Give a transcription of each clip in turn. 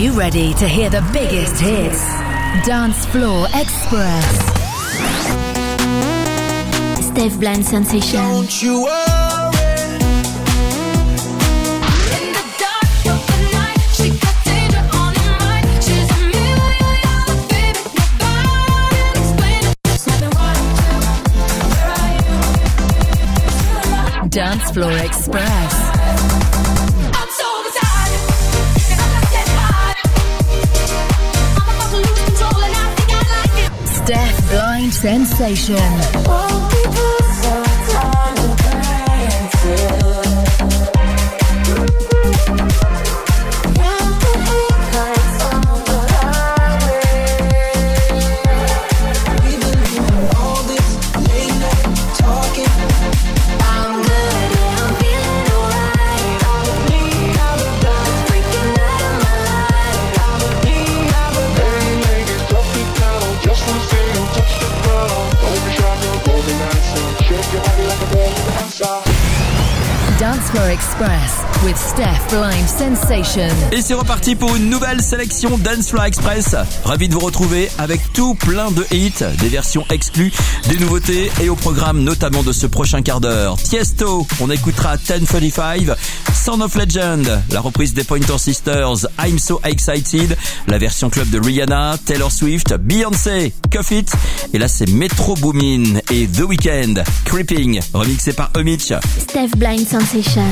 you ready to hear the biggest hits? Dance Floor Express. Steph Blind Sensation. Don't you worry. In the dark of the night, she got danger on her mind. She's a million dollar baby, nobody can explain it. Something what Where are you? Dance Floor Express. Sensation. Express with Steph Blind Sensation. Et c'est reparti pour une nouvelle sélection Dance Floor Express. Ravi de vous retrouver avec tout plein de hits, des versions exclues, des nouveautés et au programme notamment de ce prochain quart d'heure. Tiesto, on écoutera 1035, Of Legend, la reprise des Pointer Sisters, I'm So Excited, la version club de Rihanna, Taylor Swift, Beyoncé, Cuff It, et là c'est Metro Boomin et The Weeknd, Creeping, remixé par Omich. Steph Blind Sensation.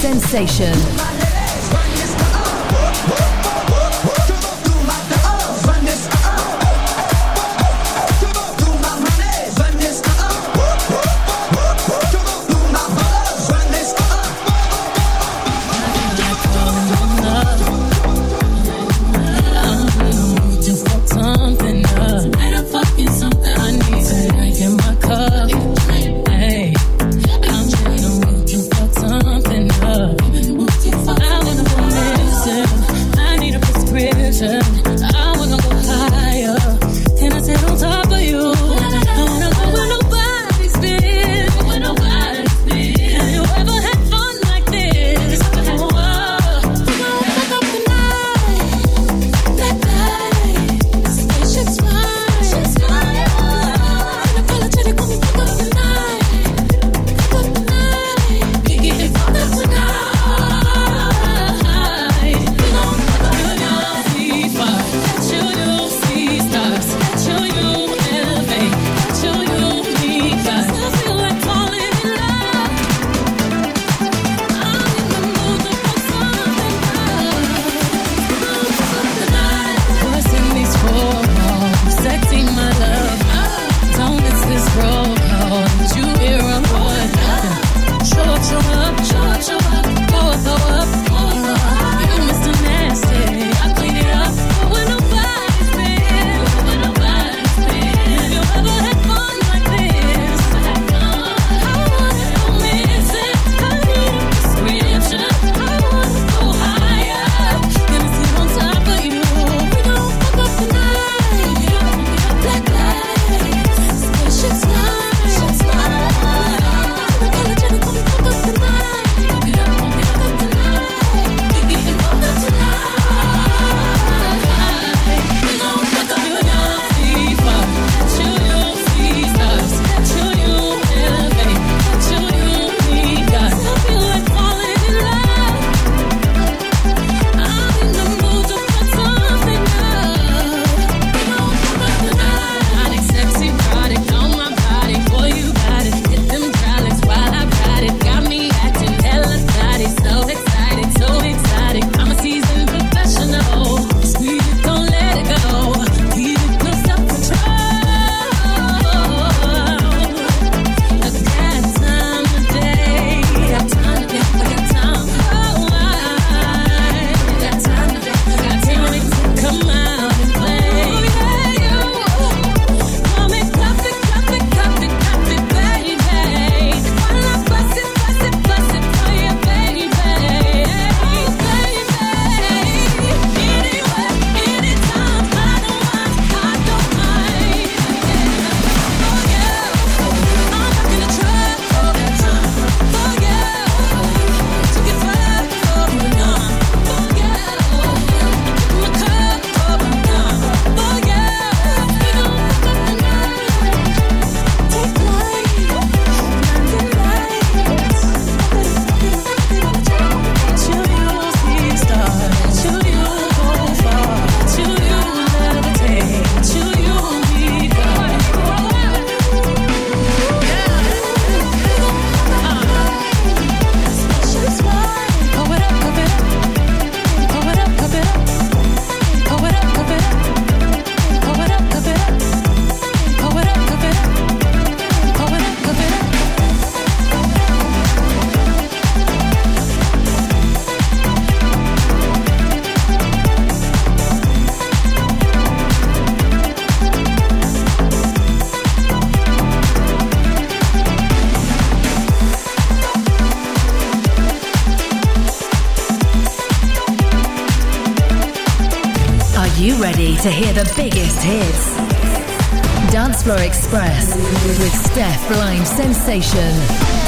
Sensation. Biggest hits? Dance Floor Express with Steph Blind Sensation.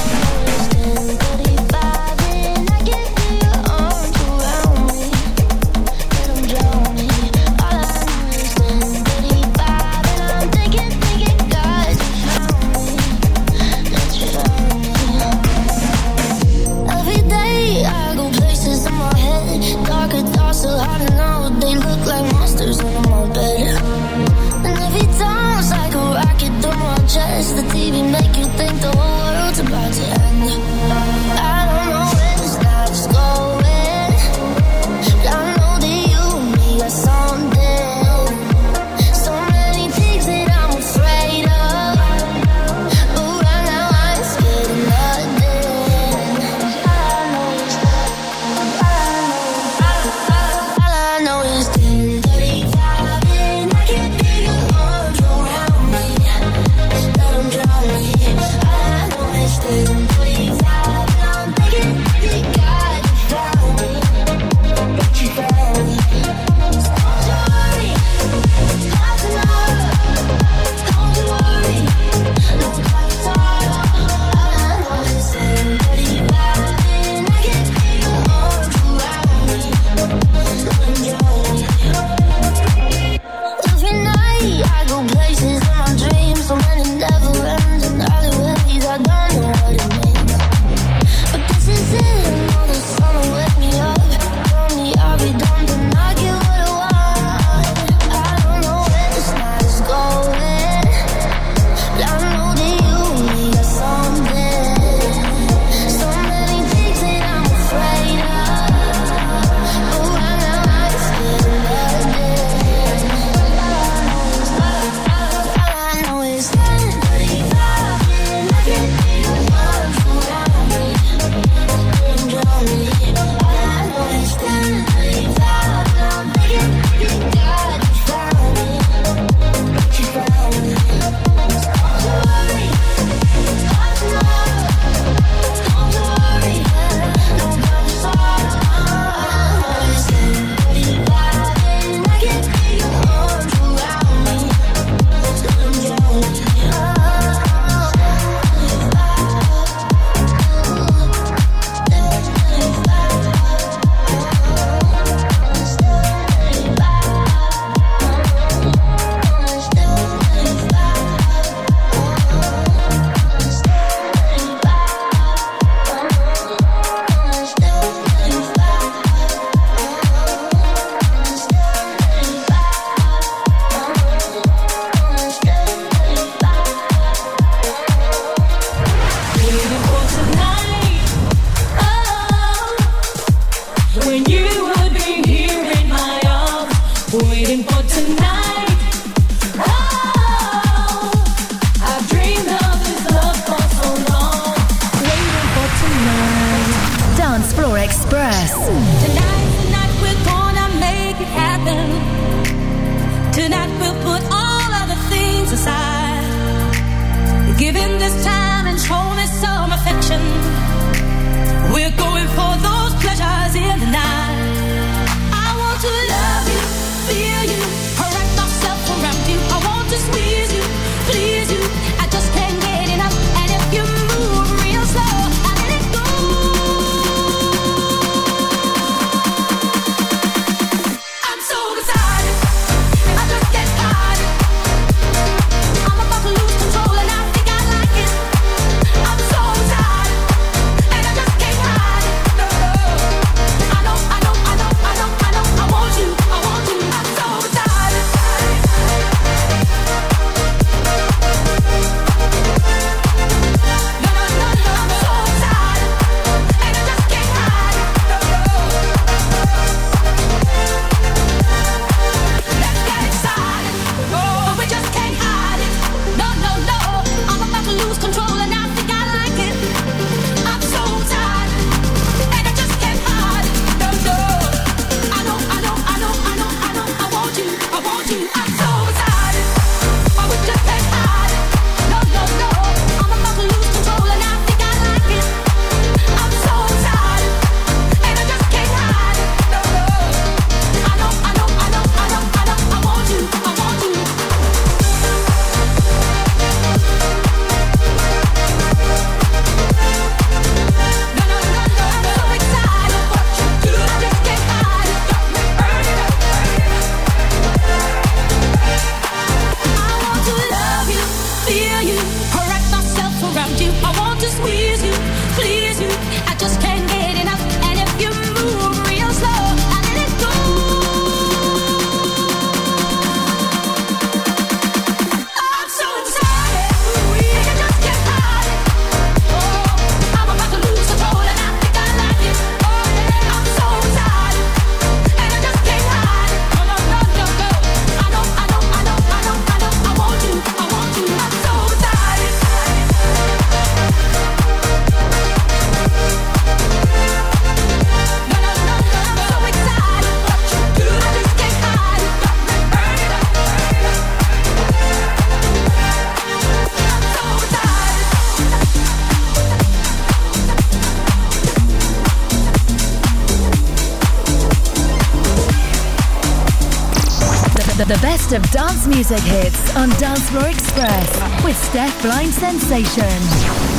music hits on Dancefloor Express with Steph Blind Sensation.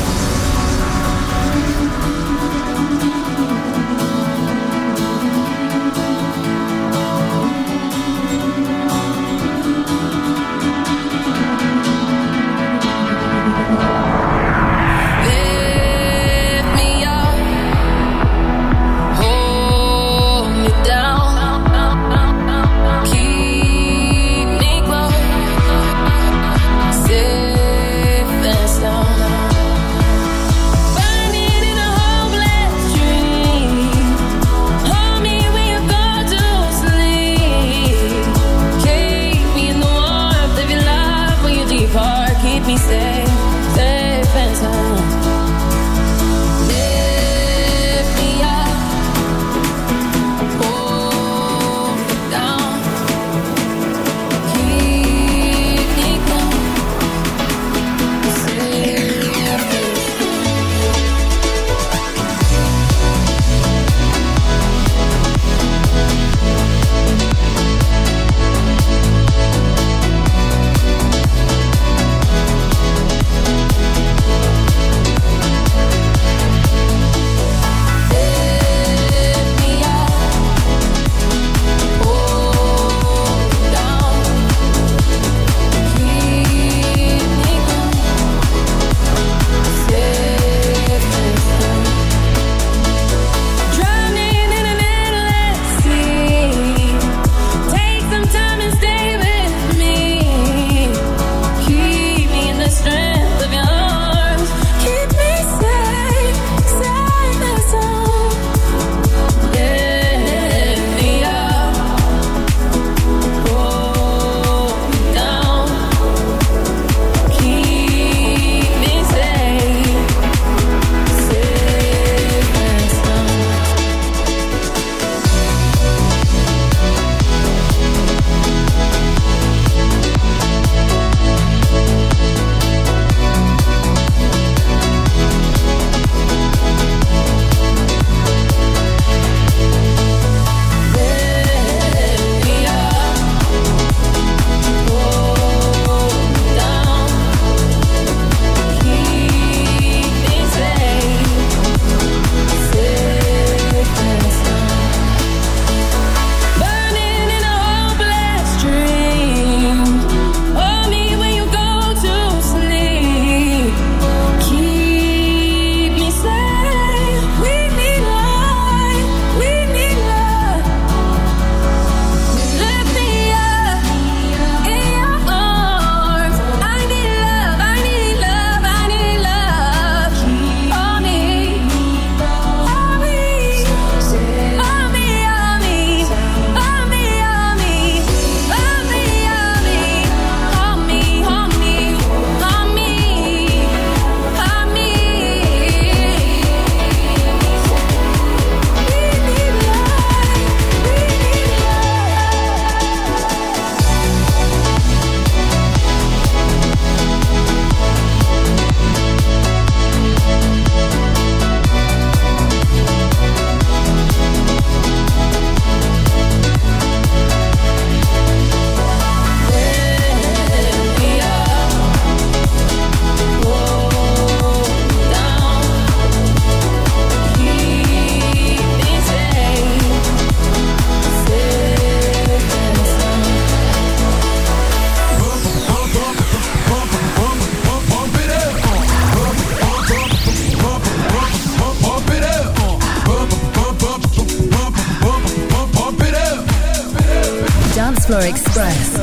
Dancefloor Express.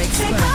Express.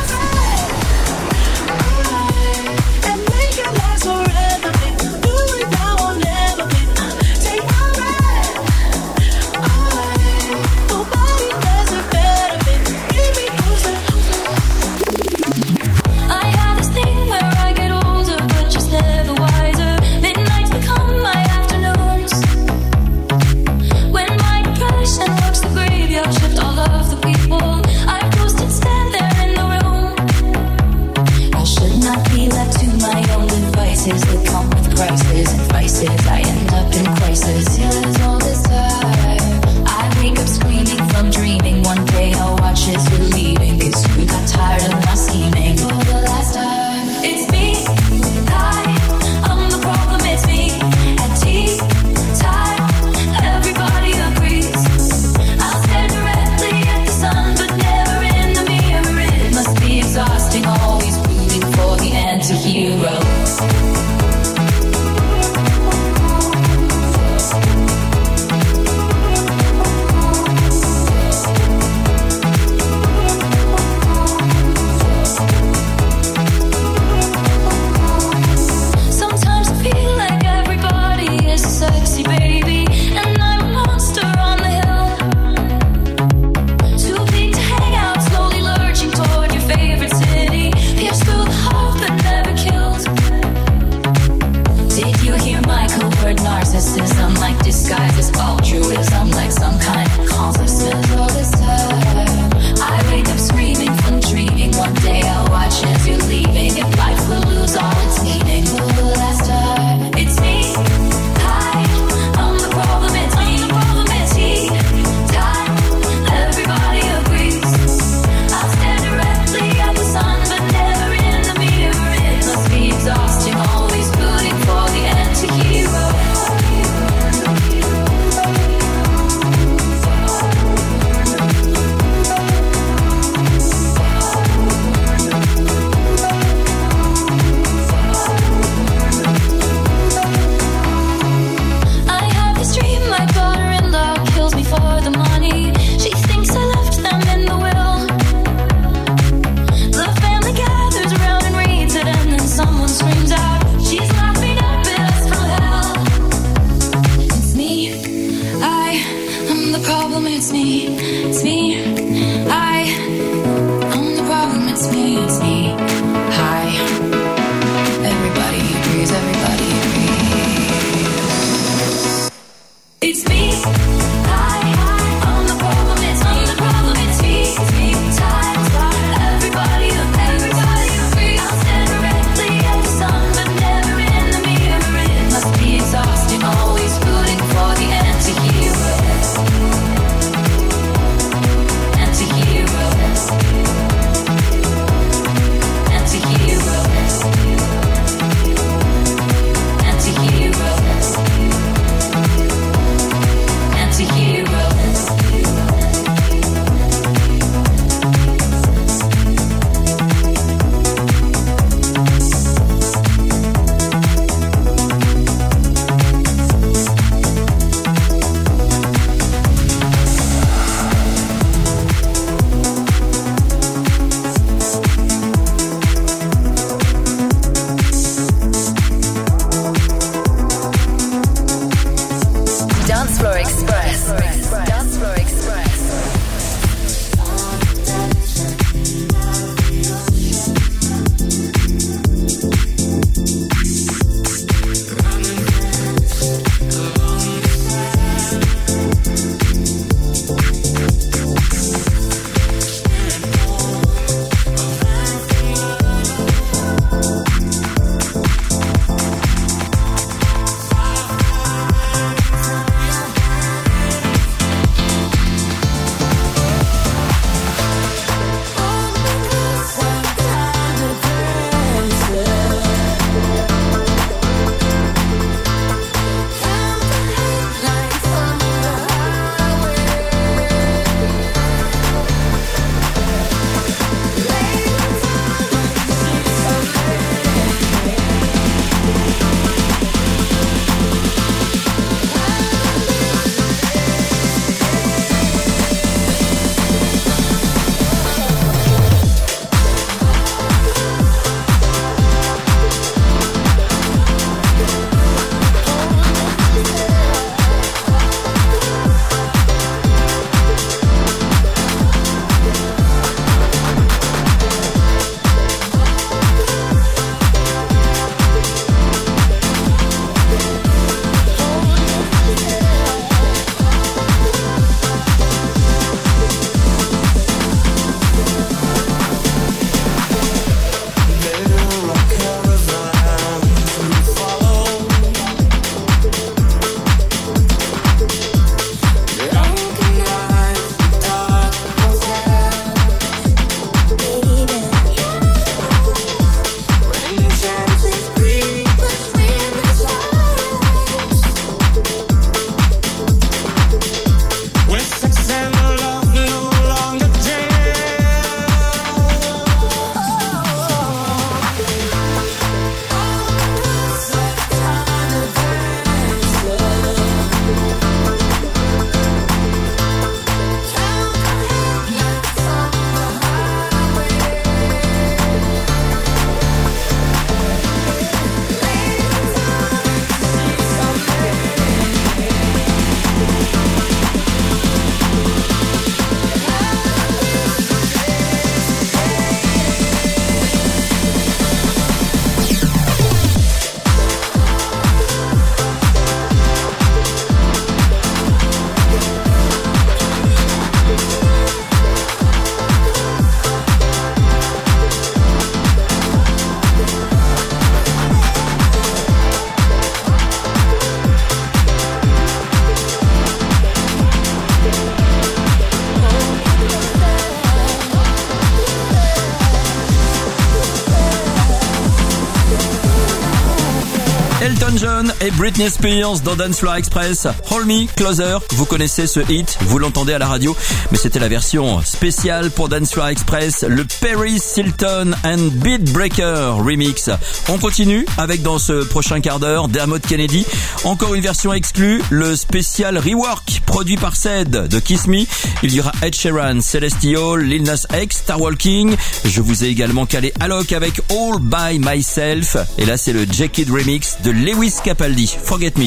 Britney Spears dans Dance Floor Express. Hold Me Closer, vous connaissez ce hit, vous l'entendez à la radio, mais c'était la version spéciale pour Dance Floor Express, le Paris Hilton and Beat Breaker remix. On continue avec dans ce prochain quart d'heure Dermot Kennedy, encore une version exclue, le spécial rework produit par Ced de Kiss Me. Il y aura Ed Sheeran, Celestial, Lil Nas X, Star Walking. Je vous ai également calé Alok avec All By Myself. Et là, c'est le Jacket Remix de Lewis Capaldi. Forget Me.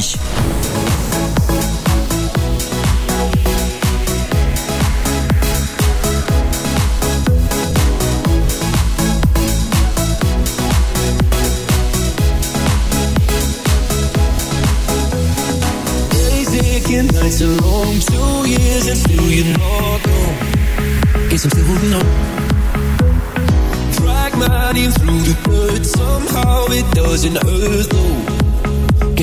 Days aching, nights are long. Two years and still you're not home. Guess I'm still holding on. Drag my name through the dirt. Somehow it doesn't hurt though.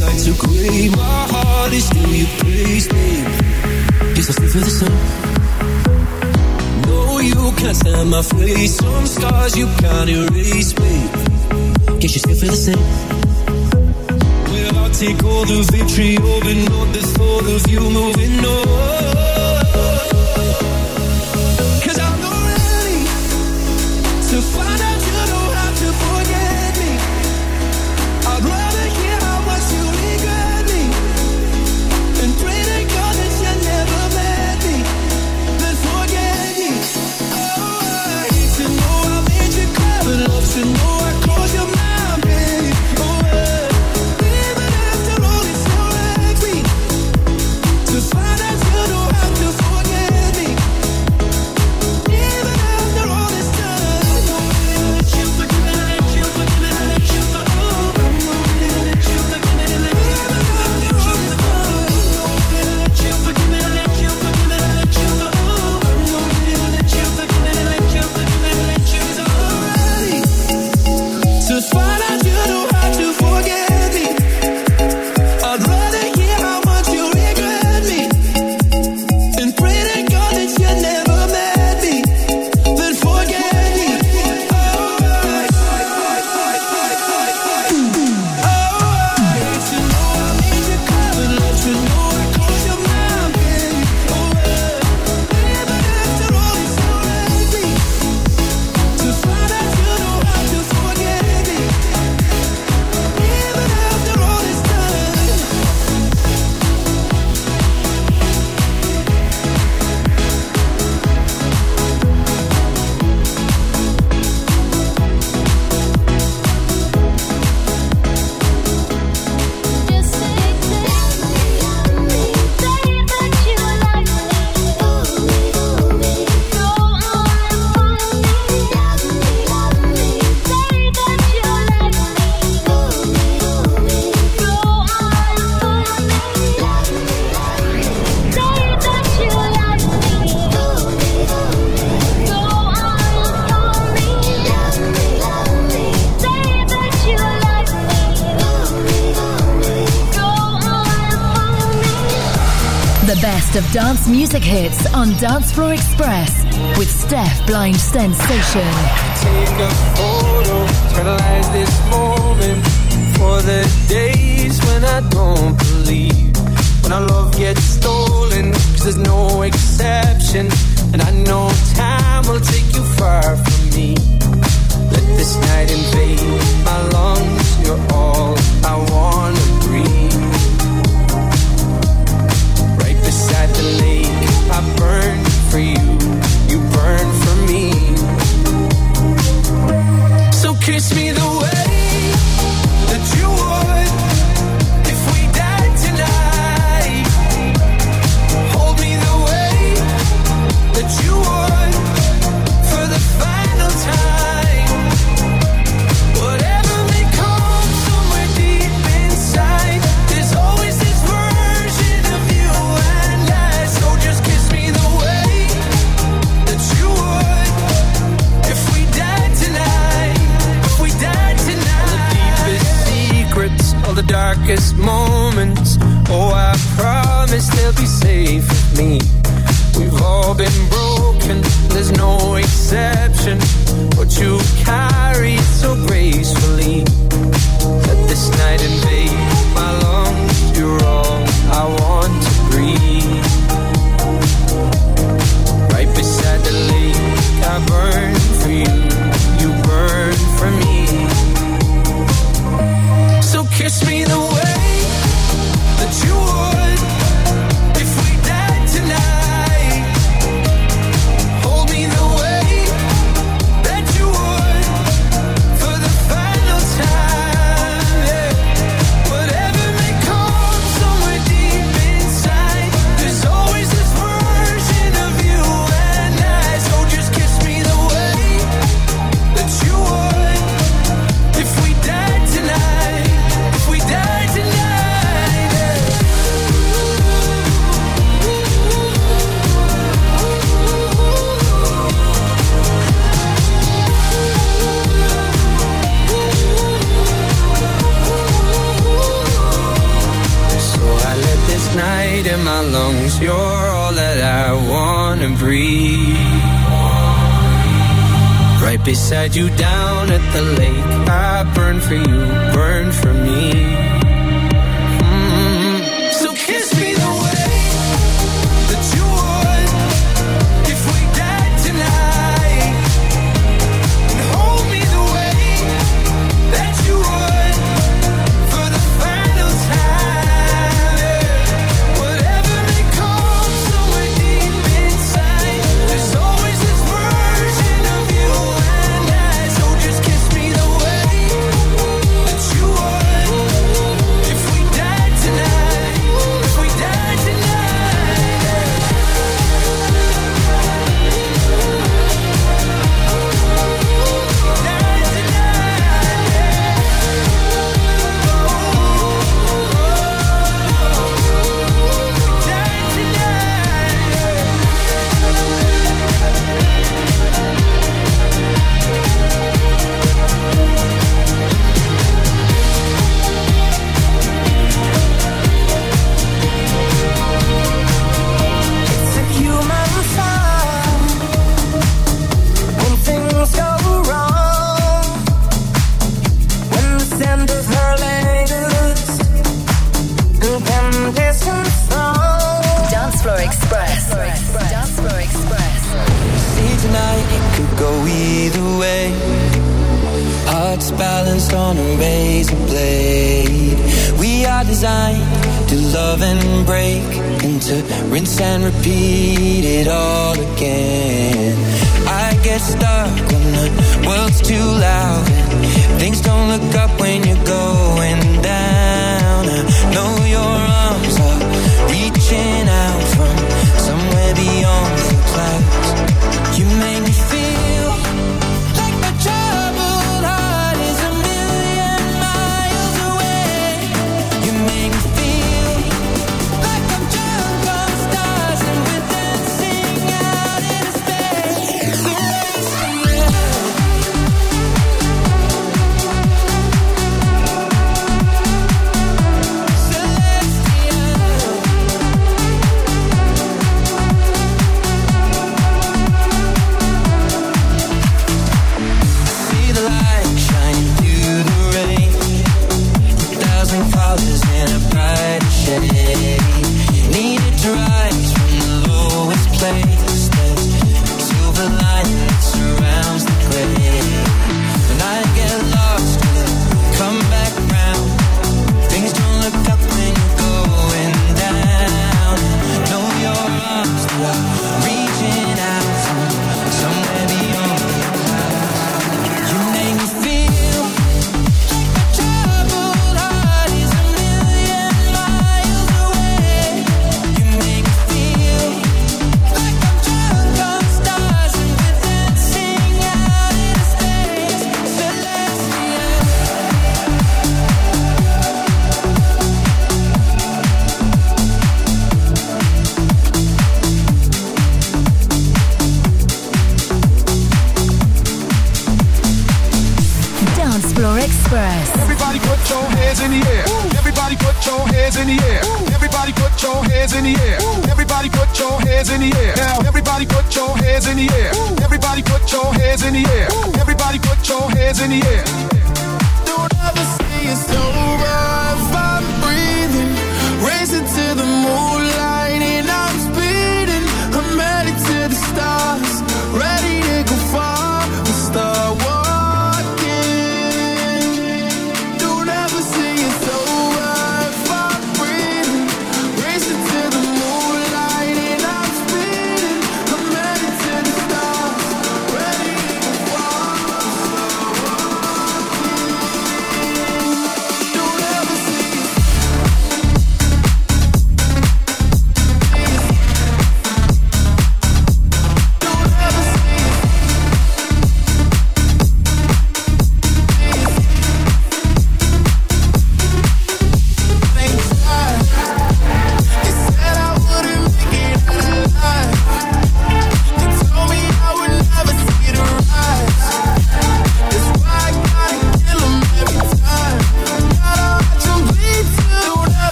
Nights are gray. My heart is still your place, babe. Guess I still feel the same No, you can't stand my face. Some scars you can't erase, babe. Guess you still feel the same. Well, I'll take all the vitriol But not the thought of you moving on music hits on Dance Floor Express with Steph Blind Sensation. Take a photo this moment for the days when I don't believe. When our love gets stolen, cause there's no exception. And I know time will take you far from me. Let this night invade my lungs, you're all I wanna breathe at the lake. I burned for you. moments. Oh, I promise they'll be safe with me. We've all been broken, there's no exception. What you carry so gracefully. Let this night invade my lungs. You're all I want to breathe. Right beside the lake, I burn for you. You burn for me. So kiss me the way that you would. and breathe. Right beside you down at the lake, I burn for you, burn for me.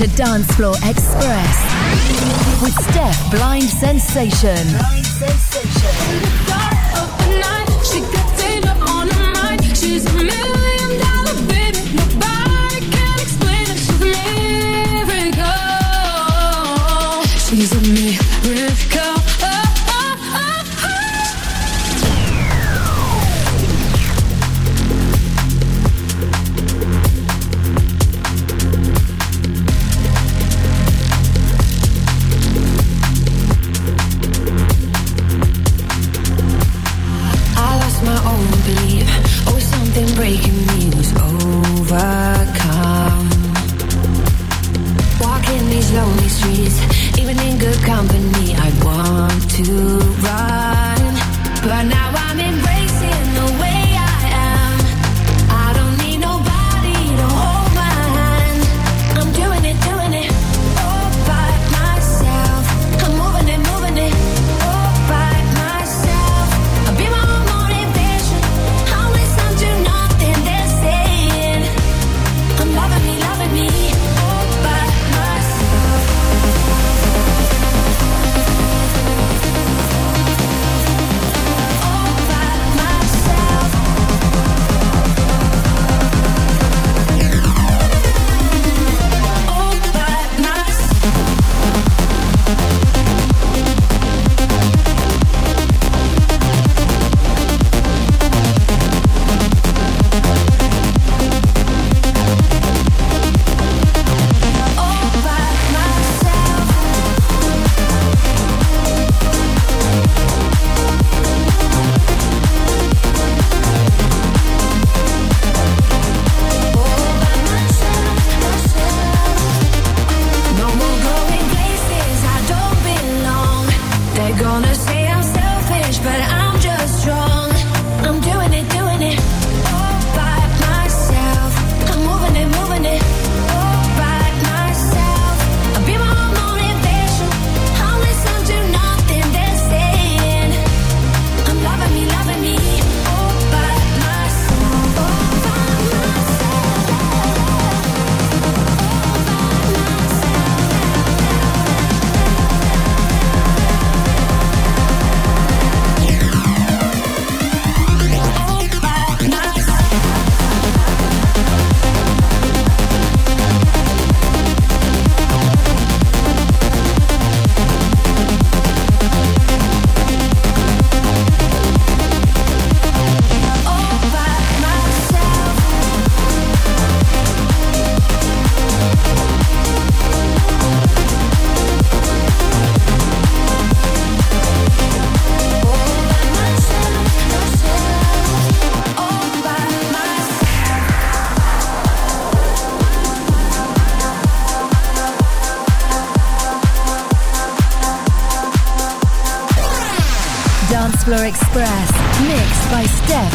to Dancefloor Express with Steph Blind Sensation.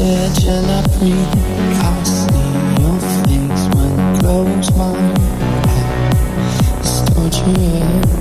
edge and I breathe. I see your face when I close my eyes.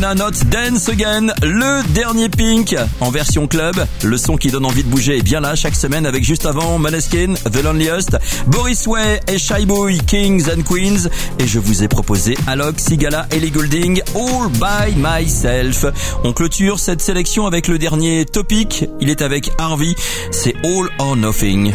Gonna Not Dance Again, le dernier Pink en version club. Le son qui donne envie de bouger est bien là chaque semaine avec juste avant Maneskin, The Loneliest, Boris Way et Shy Boy, Kings and Queens. Et je vous ai proposé Alok, Sigala, Ellie Goulding, All By Myself. On clôture cette sélection avec le dernier topic. Il est avec Harvey. C'est All or Nothing.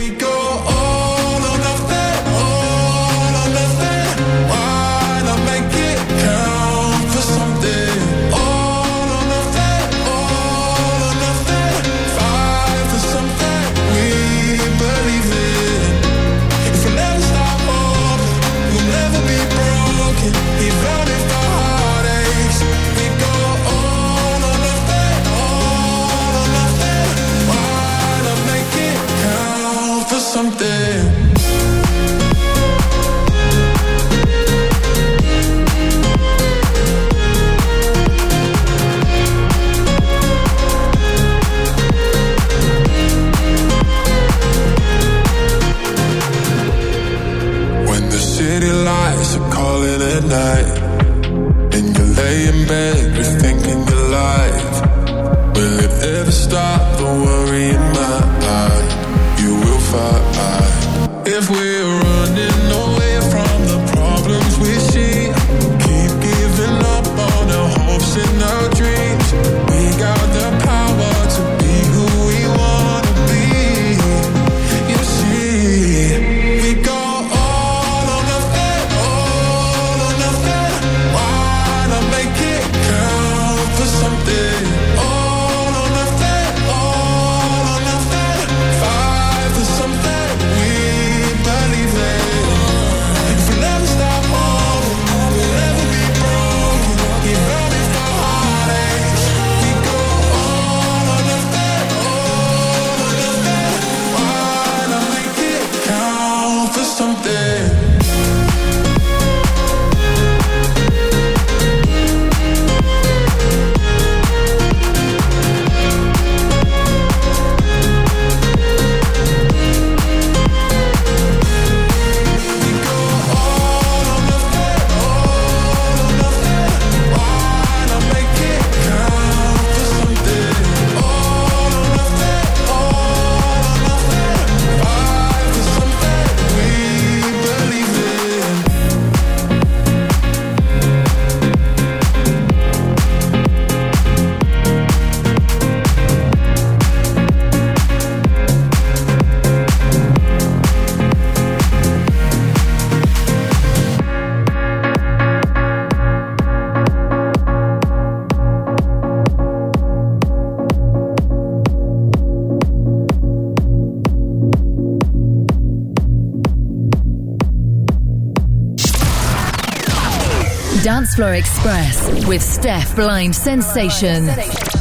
Dancefloor Express with Steph Blind Sensation.